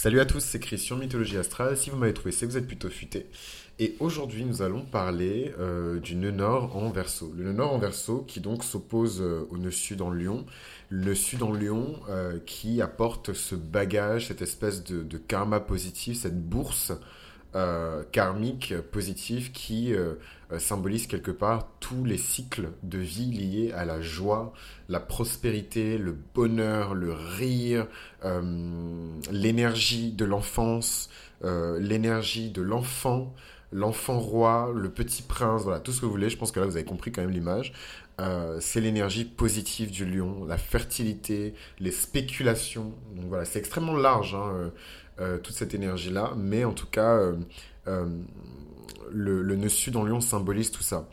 Salut à tous, c'est Christian Mythologie Astrale. Si vous m'avez trouvé, c'est que vous êtes plutôt futé. Et aujourd'hui, nous allons parler euh, du nœud nord en verso. Le nœud nord en verso qui donc s'oppose euh, au nœud sud en lion. Le sud en lion euh, qui apporte ce bagage, cette espèce de karma positif, cette bourse euh, karmique positif qui euh, euh, symbolise quelque part tous les cycles de vie liés à la joie, la prospérité, le bonheur, le rire, l'énergie de l'enfance, l'énergie de l'enfant, l'enfant roi, le petit prince, voilà, tout ce que vous voulez. Je pense que là, vous avez compris quand même l'image. c'est l'énergie positive du lion, la fertilité, les spéculations. Donc voilà, c'est extrêmement large. Hein, euh, toute cette énergie-là. Mais en tout cas, euh, euh, le, le, nœud sud en lion symbolise tout ça.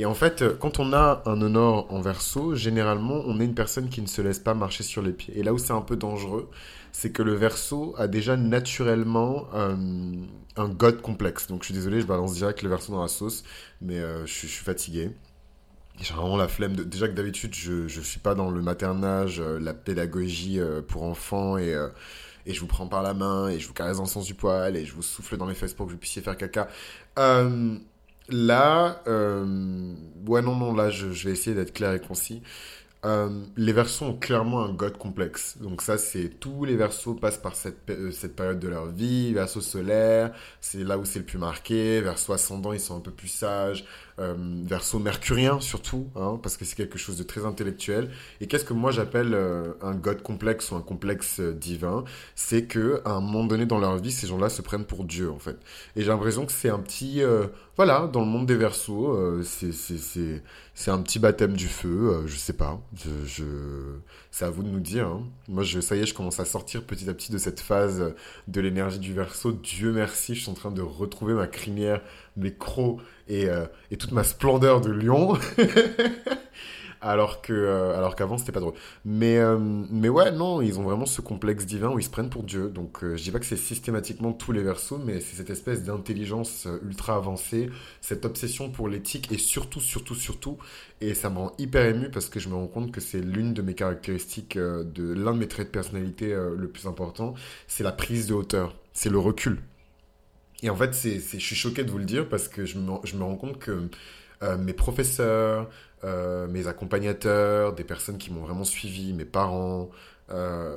Et en fait, quand on a un nœud nord en verso, généralement, on est une personne qui ne se laisse pas marcher sur les pieds. Et là où c'est un peu dangereux, c'est que le verso a déjà naturellement un god complexe. Donc je suis désolé, je balance direct le verso dans la sauce, mais je, suis fatigué. J'ai vraiment la flemme. De... Déjà que d'habitude, je ne suis pas dans le maternage, la pédagogie pour enfants et et je vous prends par la main et je vous caresse dans le sens du poil et je vous souffle dans les fesses pour que vous puissiez faire caca. Euh, là, euh, ouais, non, non, là, je, vais essayer d'être clair et concis. Euh, les versos ont clairement un god complexe. Donc ça, c'est tous les versos passent par cette, cette période de leur vie. Verso solaire, c'est là où c'est le plus marqué. Verso ascendant, ils sont un peu plus sages. Euh, verso mercurien surtout, hein, parce que c'est quelque chose de très intellectuel. Et qu'est-ce que moi j'appelle euh, un god complexe ou un complexe divin? C'est que à un moment donné dans leur vie, ces gens-là se prennent pour Dieu en fait. Et j'ai l'impression que c'est un petit, voilà, dans le monde des versos, c'est c'est un petit baptême du feu. je sais pas. Je, C'est à vous de nous dire. Hein. Moi, je, ça y est, je commence à sortir petit à petit de cette phase de l'énergie du verso. Dieu merci, je suis en train de retrouver ma crinière, mes crocs et, euh, et toute ma splendeur de lion. alors que euh, alors qu'avant c'était pas drôle. Mais euh, mais ouais non, ils ont vraiment ce complexe divin où ils se prennent pour Dieu. Donc euh, je dis pas que c'est systématiquement tous les versos, mais c'est cette espèce d'intelligence ultra avancée, cette obsession pour l'éthique et surtout surtout surtout et ça me rend hyper ému parce que je me rends compte que c'est l'une de mes caractéristiques de l'un de mes traits de personnalité le plus important, c'est la prise de hauteur, c'est le recul. Et en fait, c'est, je suis choqué de vous le dire parce que je me, je me rends compte que mes professeurs, euh, mes accompagnateurs, des personnes qui m'ont vraiment suivi, mes parents, euh,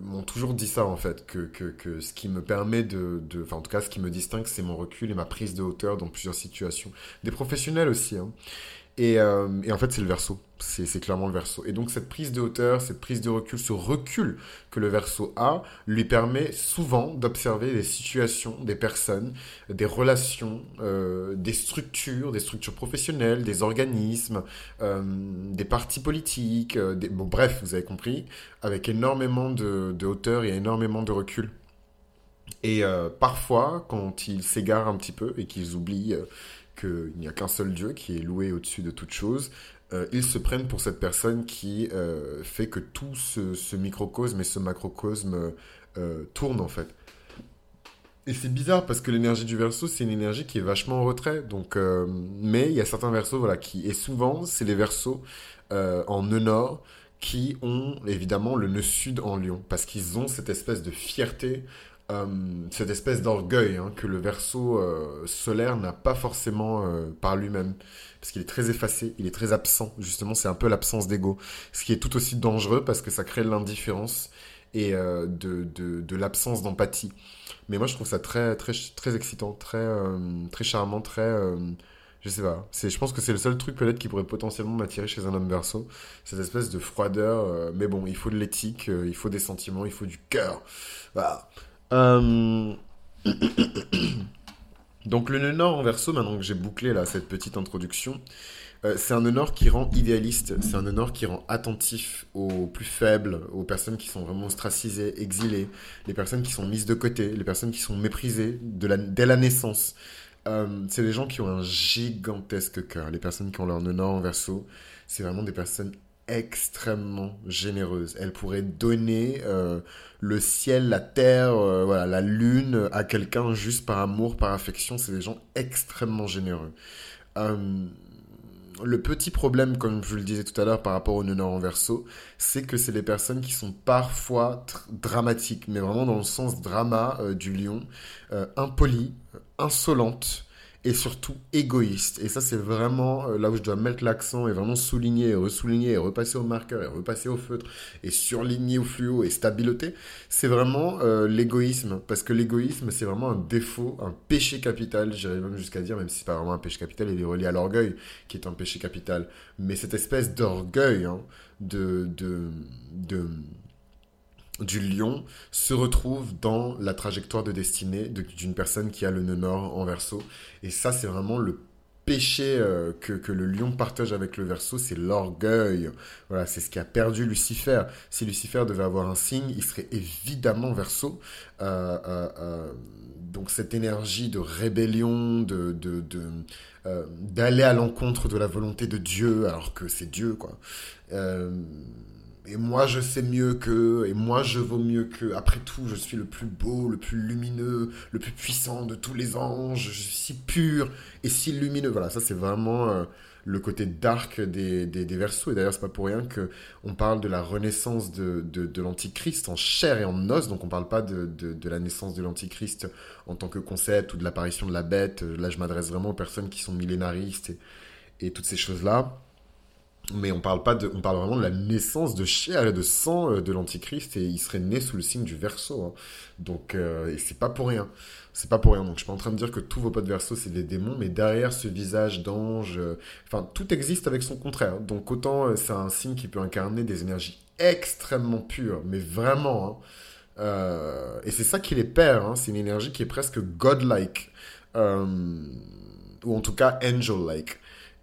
m'ont toujours dit ça en fait, que, que, que, ce qui me permet de, de, enfin en tout cas ce qui me distingue, c'est mon recul et ma prise de hauteur dans plusieurs situations. Des professionnels aussi. Hein. Euh, et, en fait, c'est le verso. C'est clairement le verso. Et donc, cette prise de hauteur, cette prise de recul, ce recul que le verso a, lui permet souvent d'observer des situations, des personnes, des relations, euh, des structures, des structures professionnelles, des organismes, euh, des partis politiques, bref, vous avez compris, avec énormément de hauteur et énormément de recul. Et parfois, quand ils s'égarent un petit peu et qu'ils oublient qu'il n'y a qu'un seul Dieu qui est loué au-dessus de toute chose, euh, ils se prennent pour cette personne qui euh, fait que tout ce, microcosme et ce macrocosme euh, tourne en fait. Et c'est bizarre parce que l'énergie du verso, c'est une énergie qui est vachement en retrait. Donc, mais il y a certains versos, voilà, qui et souvent c'est les versos en nœud nord qui ont évidemment le nœud sud en lion parce qu'ils ont cette espèce de fierté euh, cette espèce d'orgueil hein, que le verso euh, solaire n'a pas forcément euh, par lui-même. Parce qu'il est très effacé, il est très absent. Justement, c'est un peu l'absence d'ego. Ce qui est tout aussi dangereux parce que ça crée l'indifférence et de, de, de l'absence d'empathie. Mais moi, je trouve ça très, très, très excitant, très, très charmant, très je sais pas. C'est, je pense que c'est le seul truc peut-être qui pourrait potentiellement m'attirer chez un homme verso. Cette espèce de froideur. mais bon, il faut de l'éthique, il faut des sentiments, il faut du cœur. Voilà. Euh, donc le nœud nord en verso, maintenant que j'ai bouclé là cette petite introduction, euh, c'est un nœud nord qui rend idéaliste, c'est un nœud nord qui rend attentif aux plus faibles, aux personnes qui sont vraiment ostracisées, exilées, les personnes qui sont mises de côté, les personnes qui sont méprisées dès la naissance. Euh, c'est des gens qui ont un gigantesque cœur. Les personnes qui ont leur nœud nord en verso, c'est vraiment des personnes extrêmement généreuse. Elle pourrait donner euh, le ciel, la terre, euh, voilà, la lune à quelqu'un juste par amour, par affection. C'est des gens extrêmement généreux. Euh, le petit problème, comme je le disais tout à l'heure par rapport au nœud nord en verso, c'est que c'est les personnes qui sont parfois dramatiques, mais vraiment dans le sens drama du lion, impolies, insolentes, et surtout égoïste. Et ça, c'est vraiment euh, là où je dois mettre l'accent et vraiment souligner et ressouligner et repasser au marqueur et repasser au feutre et surligner au fluo et stabiloter. C'est vraiment euh, l'égoïsme. Parce que l'égoïsme, c'est vraiment un défaut, un péché capital. J'irais même jusqu'à dire, même si c'est pas vraiment un péché capital, il est relié à l'orgueil qui est un péché capital. Mais cette espèce d'orgueil, hein, de, de, de du lion se retrouve dans la trajectoire de destinée d'une personne qui a le nœud en verso. Et ça, c'est vraiment le péché euh, que, le lion partage avec le verso, c'est l'orgueil. Voilà, c'est ce qui a perdu Lucifer. Si Lucifer devait avoir un signe, il serait évidemment verso. Euh, euh, donc cette énergie de rébellion, de, d'aller à l'encontre de la volonté de Dieu, alors que c'est Dieu, quoi et moi je sais mieux que, et moi je vaux mieux que, après tout je suis le plus beau, le plus lumineux, le plus puissant de tous les anges, je suis si pur et si lumineux. Voilà, ça c'est vraiment euh, le côté dark des, des, versos, et d'ailleurs c'est pas pour rien que on parle de la renaissance de, de, l'antichrist en chair et en os, donc on parle pas de, de, la naissance de l'antichrist en tant que concept ou de l'apparition de la bête, là je m'adresse vraiment aux personnes qui sont millénaristes et toutes ces choses-là mais on parle pas de, on parle vraiment de la naissance de chair et de sang euh, de l'antichrist et il serait né sous le signe du verso. Hein. Donc, euh, et c'est pas pour rien. C'est pas pour rien. Donc, je suis pas en train de dire que tous vos potes verso c'est des démons, mais derrière ce visage d'ange, euh, enfin, tout existe avec son contraire. Donc, autant c'est un signe qui peut incarner des énergies extrêmement pures, mais vraiment. Hein. et c'est ça qui les perd. Hein. C'est une énergie qui est presque godlike, ou en tout cas angel-like.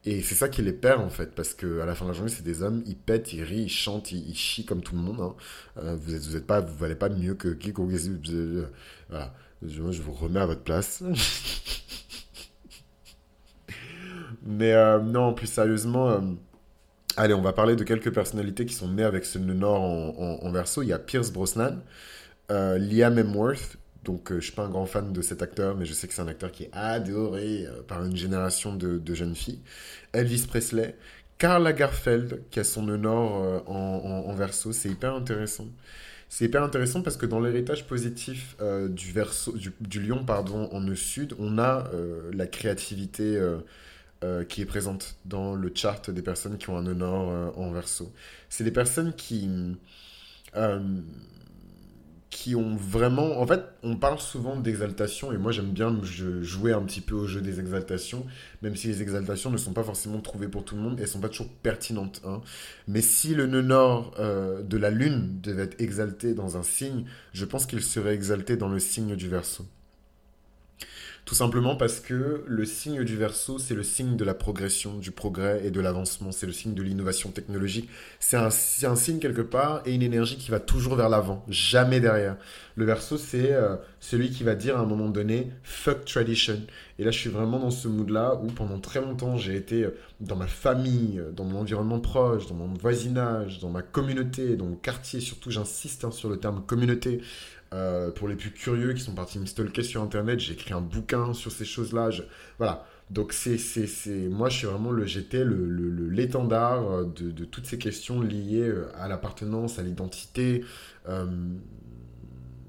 Et c'est ça qui les perd en fait, parce que à la fin de la journée, c'est des hommes, ils pètent, ils rient, ils chantent, ils, chient comme tout le monde. Hein. Euh, vous êtes, vous êtes pas, vous valez pas mieux que quiconque. Voilà, je, vous remets à votre place. Mais euh, non, plus sérieusement, euh, allez, on va parler de quelques personnalités qui sont nées avec ce nœud nord en, en, verso. Il y a Pierce Brosnan, Liam Hemsworth, donc, euh, je suis pas un grand fan de cet acteur, mais je sais que c'est un acteur qui est adoré euh, par une génération de, jeunes filles. Elvis Presley, Karl Lagerfeld, qui a son nord euh, en, verso. C'est hyper intéressant. C'est hyper intéressant parce que dans l'héritage positif du, verso, du, lion pardon, en nœud sud, on a la créativité qui est présente dans le chart des personnes qui ont un nord en verso. C'est des personnes qui qui ont vraiment... En fait, on parle souvent d'exaltation, et moi j'aime bien jouer un petit peu au jeu des exaltations, même si les exaltations ne sont pas forcément trouvées pour tout le monde, elles sont pas toujours pertinentes. Hein. Mais si le nœud nord euh, de la Lune devait être exalté dans un signe, je pense qu'il serait exalté dans le signe du Verseau. Tout simplement parce que le signe du verso, c'est le signe de la progression, du progrès et de l'avancement. C'est le signe de l'innovation technologique. C'est un, un, signe quelque part et une énergie qui va toujours vers l'avant, jamais derrière. Le verso, c'est euh, celui qui va dire à un moment donné fuck tradition. Et là, je suis vraiment dans ce mood-là où pendant très longtemps, j'ai été euh, dans ma famille, euh, dans mon environnement proche, dans mon voisinage, dans ma communauté, dans mon quartier. Surtout, j'insiste hein, sur le terme communauté. Euh, pour les plus curieux qui sont partis me stalker sur Internet, j'ai écrit un bouquin sur ces choses-là. Voilà. Donc, c'est, moi, je suis vraiment le, j'étais le, l'étendard euh, de, toutes ces questions liées euh, à l'appartenance, à l'identité,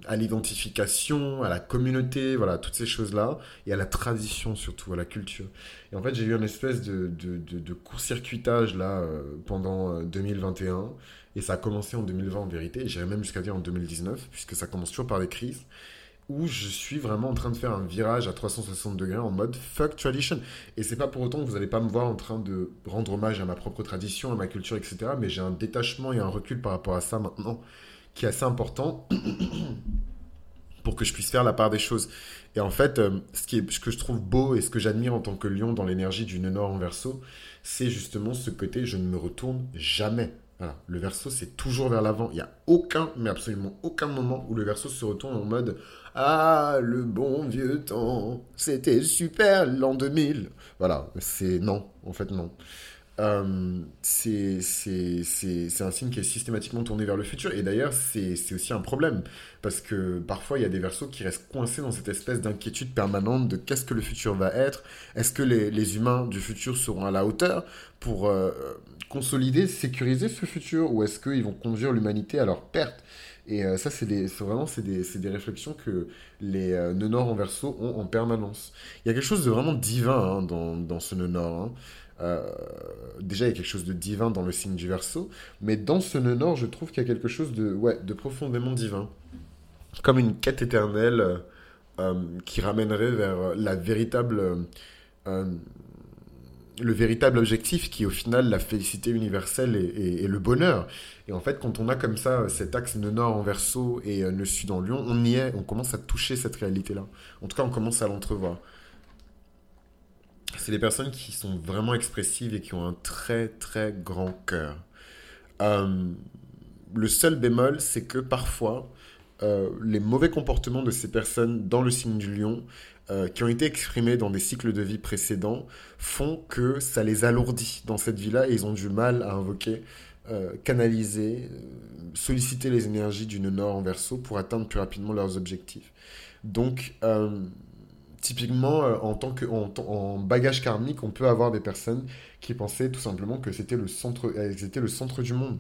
à l'identification, à la communauté, voilà, toutes ces choses-là, et à la tradition surtout, à la culture. Et en fait, j'ai eu une espèce de, de, de, de court-circuitage là pendant 2021 et ça a commencé en 2020 en vérité, j'irais même jusqu'à dire en 2019, puisque ça commence toujours par des crises, où je suis vraiment en train de faire un virage à 360 degrés en mode fuck tradition. Et c'est pas pour autant que vous n'allez pas me voir en train de rendre hommage à ma propre tradition, à ma culture, etc. Mais j'ai un détachement et un recul par rapport à ça maintenant qui est assez important pour que je puisse faire la part des choses. Et en fait, euh, ce, ce que je trouve beau et ce que j'admire en tant que lion dans l'énergie du nord en verso, c'est justement ce côté je ne me retourne jamais. Le verso, c'est toujours vers l'avant. Il n'y a aucun, mais absolument aucun moment où le verso se retourne en mode Ah, le bon vieux temps, c'était super l'an 2000. Voilà, c'est non, en fait, non. Euh, c'est un signe qui est systématiquement tourné vers le futur. Et d'ailleurs, c'est aussi un problème. Parce que parfois, il y a des versos qui restent coincés dans cette espèce d'inquiétude permanente de qu'est-ce que le futur va être? Est-ce que les, humains du futur seront à la hauteur pour euh, consolider, sécuriser ce futur? Ou est-ce qu'ils vont conduire l'humanité à leur perte? Et euh, ça, c'est vraiment des, réflexions que les nœuds nord en verso ont en permanence. Il y a quelque chose de vraiment divin hein, dans, dans, ce nœud nord. Hein. Euh, déjà, il y a quelque chose de divin dans le signe du verso, mais dans ce nœud nord, je trouve qu'il y a quelque chose de, ouais, de profondément divin. Comme une quête éternelle qui ramènerait vers la véritable le véritable objectif qui est au final la félicité universelle et, le bonheur. Et en fait, quand on a comme ça cet axe de nord en verso et le sud en lion, on y est, on commence à toucher cette réalité-là. En tout cas, on commence à l'entrevoir. C'est des personnes qui sont vraiment expressives et qui ont un très très grand cœur. Euh, le seul bémol, c'est que parfois, euh, les mauvais comportements de ces personnes dans le signe du lion euh, qui ont été exprimés dans des cycles de vie précédents font que ça les alourdit dans cette vie-là et ils ont du mal à invoquer, canaliser, solliciter les énergies d'une nord en verso pour atteindre plus rapidement leurs objectifs. Donc, typiquement, en tant que en, bagage karmique, on peut avoir des personnes qui pensaient tout simplement que c'était le centre, étaient le centre du monde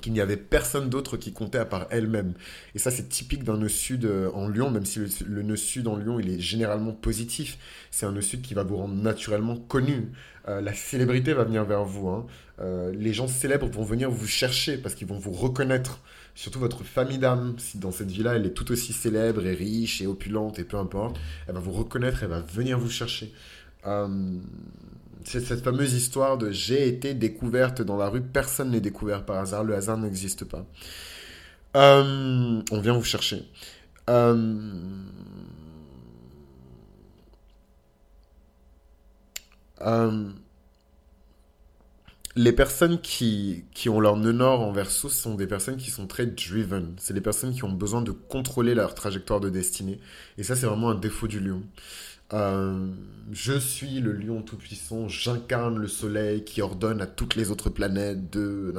qu'il n'y avait personne d'autre qui comptait à part elle-même. Et ça, c'est typique d'un nœud sud euh, en Lyon, même si le, nœud sud en Lyon, il est généralement positif. C'est un nœud sud qui va vous rendre naturellement connu. Euh, la célébrité va venir vers vous. Hein. Euh, les gens célèbres vont venir vous chercher parce qu'ils vont vous reconnaître. Surtout votre famille d'âme, si dans cette vie-là, elle est tout aussi célèbre et riche et opulente et peu importe, elle va vous reconnaître, elle va venir vous chercher c'est cette fameuse histoire de j'ai été découverte dans la rue, personne n'est découvert par hasard, le hasard n'existe pas. Euh, on vient vous chercher. Euh, euh, les personnes qui, qui ont leur nœud nord en verso sont des personnes qui sont très driven. C'est des personnes qui ont besoin de contrôler leur trajectoire de destinée. Et ça, c'est vraiment un défaut du lion. Euh, je suis le lion tout-puissant, j'incarne le soleil qui ordonne à toutes les autres planètes de...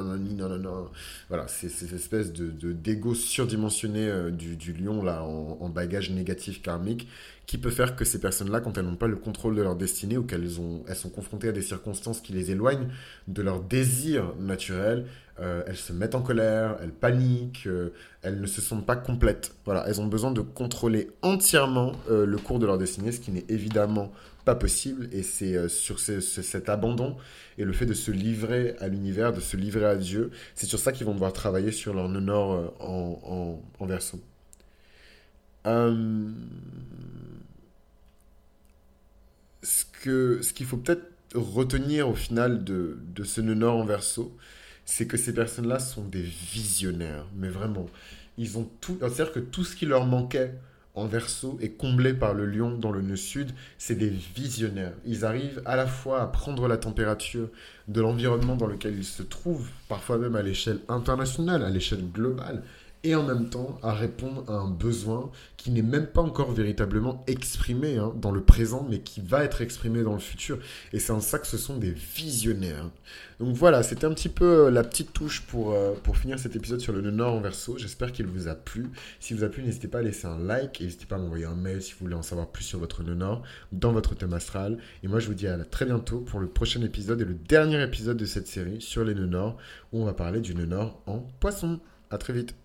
Voilà, c'est cette espèce de d'ego surdimensionné euh, du, du, lion là, en, en, bagage négatif karmique qui peut faire que ces personnes-là, quand elles n'ont pas le contrôle de leur destinée ou qu'elles elles sont confrontées à des circonstances qui les éloignent de leur désir naturel, euh, elles se mettent en colère, elles paniquent, euh, elles ne se sentent pas complètes. Voilà, elles ont besoin de contrôler entièrement euh, le cours de leur destinée, ce qui n'est évidemment pas possible. Et c'est sur cet abandon et le fait de se livrer à l'univers, de se livrer à Dieu, c'est sur ça qu'ils vont devoir travailler sur leur nord en, verso. ce qu'il ce qu'il faut peut-être retenir au final de, de ce nœud nord en verso, c'est que ces personnes-là sont des visionnaires, mais vraiment. Ils ont tout. C'est-à-dire que tout ce qui leur manquait en verso est comblé par le lion dans le nœud sud. C'est des visionnaires. Ils arrivent à la fois à prendre la température de l'environnement dans lequel ils se trouvent, parfois même à l'échelle internationale, à l'échelle globale, et en même temps à répondre à un besoin qui n'est même pas encore véritablement exprimé hein, dans le présent, mais qui va être exprimé dans le futur. Et c'est en ça que ce sont des visionnaires. Donc voilà, c'était un petit peu euh, la petite touche pour, euh, pour finir cet épisode sur le nœud nord en verso. J'espère qu'il vous a plu. Si vous a plu, n'hésitez pas à laisser un like et n'hésitez pas à m'envoyer un mail si vous voulez en savoir plus sur votre nœud nord dans votre thème astral. Et moi, je vous dis à très bientôt pour le prochain épisode et le dernier épisode de cette série sur les nœuds nord où on va parler du nœud nord en poisson. À très vite.